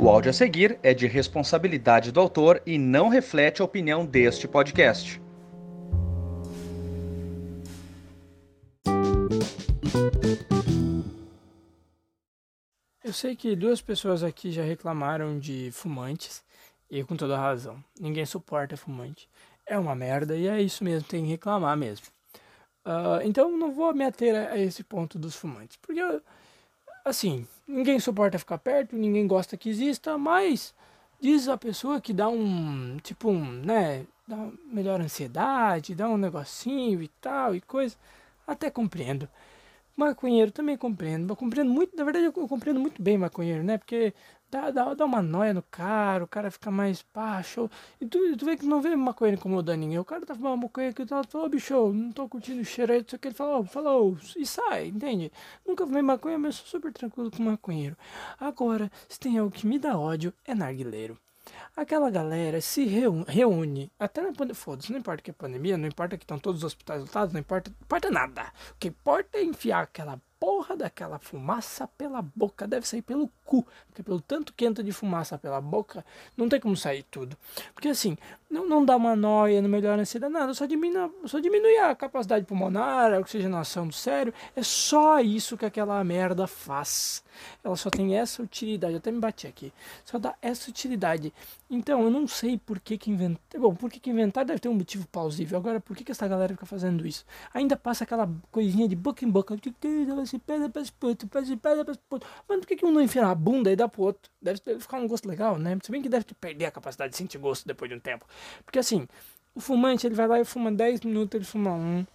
O áudio a seguir é de responsabilidade do autor e não reflete a opinião deste podcast. Eu sei que duas pessoas aqui já reclamaram de fumantes e com toda razão. Ninguém suporta fumante. É uma merda e é isso mesmo, tem que reclamar mesmo. Uh, então não vou me ater a, esse ponto dos fumantes, porque assim, ninguém suporta ficar perto, ninguém gosta que exista, mas diz a pessoa que dá um, tipo um, né, dá melhor ansiedade, dá um negocinho e tal e coisa, até compreendo. Maconheiro também compreendo. Eu compreendo muito, na verdade eu compreendo muito bem maconheiro, né? Porque dá, dá, dá uma noia no cara, o cara fica mais pá. E tu, tu vê que não vê maconheiro incomodando ninguém. O cara tá fumando maconha aqui e tal, falou, bicho, não tô curtindo o cheiro aí, isso que ele falou, falou, e sai, entende? Nunca fumei maconha, mas sou super tranquilo com maconheiro. Agora, se tem algo que me dá ódio, é narguileiro. Aquela galera se reúne, até na pandemia, foda-se, não importa que é pandemia, não importa que estão todos os hospitais lotados, não importa, não importa nada. O que importa é enfiar aquela porra daquela fumaça pela boca. Deve sair pelo cu. Porque pelo tanto que entra de fumaça pela boca, não tem como sair tudo. Porque assim, não, não dá uma noia, não melhora a ansiedade, nada. Só diminui, só diminui a capacidade pulmonar, a oxigenação do cérebro. É só isso que aquela merda faz. Ela só tem essa utilidade. Eu até me bati aqui. Só dá essa utilidade. Então, eu não sei por que que inventar. Bom, por que que inventar deve ter um motivo plausível. Agora, por que que essa galera fica fazendo isso? Ainda passa aquela coisinha de boca em boca se pede esse puto. Mas por que, que um não enfia na bunda e dá pro outro? Deve, deve ficar um gosto legal, né? Se bem que deve perder a capacidade de sentir gosto depois de um tempo. Porque assim, o fumante ele vai lá e fuma 10 minutos, ele fuma um.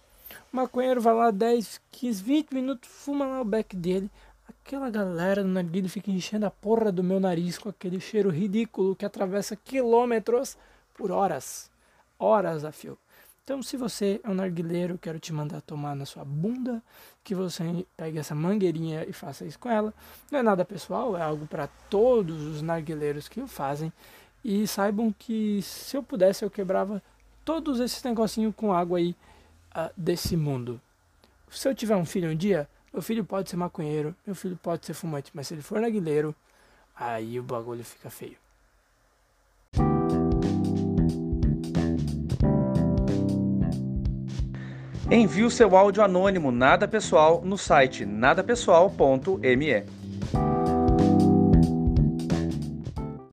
O maconheiro vai lá 10, 15, 20 minutos, fuma lá o beck dele. Aquela galera do narguilho fica enchendo a porra do meu nariz com aquele cheiro ridículo que atravessa quilômetros por horas. Horas a fio. Então, se você é um narguileiro, quero te mandar tomar na sua bunda, que você pegue essa mangueirinha e faça isso com ela. Não é nada pessoal, é algo para todos os narguileiros que o fazem. E saibam que se eu pudesse, eu quebrava todos esses negocinhos com água aí uh, desse mundo. Se eu tiver um filho um dia, meu filho pode ser maconheiro, meu filho pode ser fumante, mas se ele for narguileiro, aí o bagulho fica feio. Envie o seu áudio anônimo nada pessoal no site nadapessoal.me.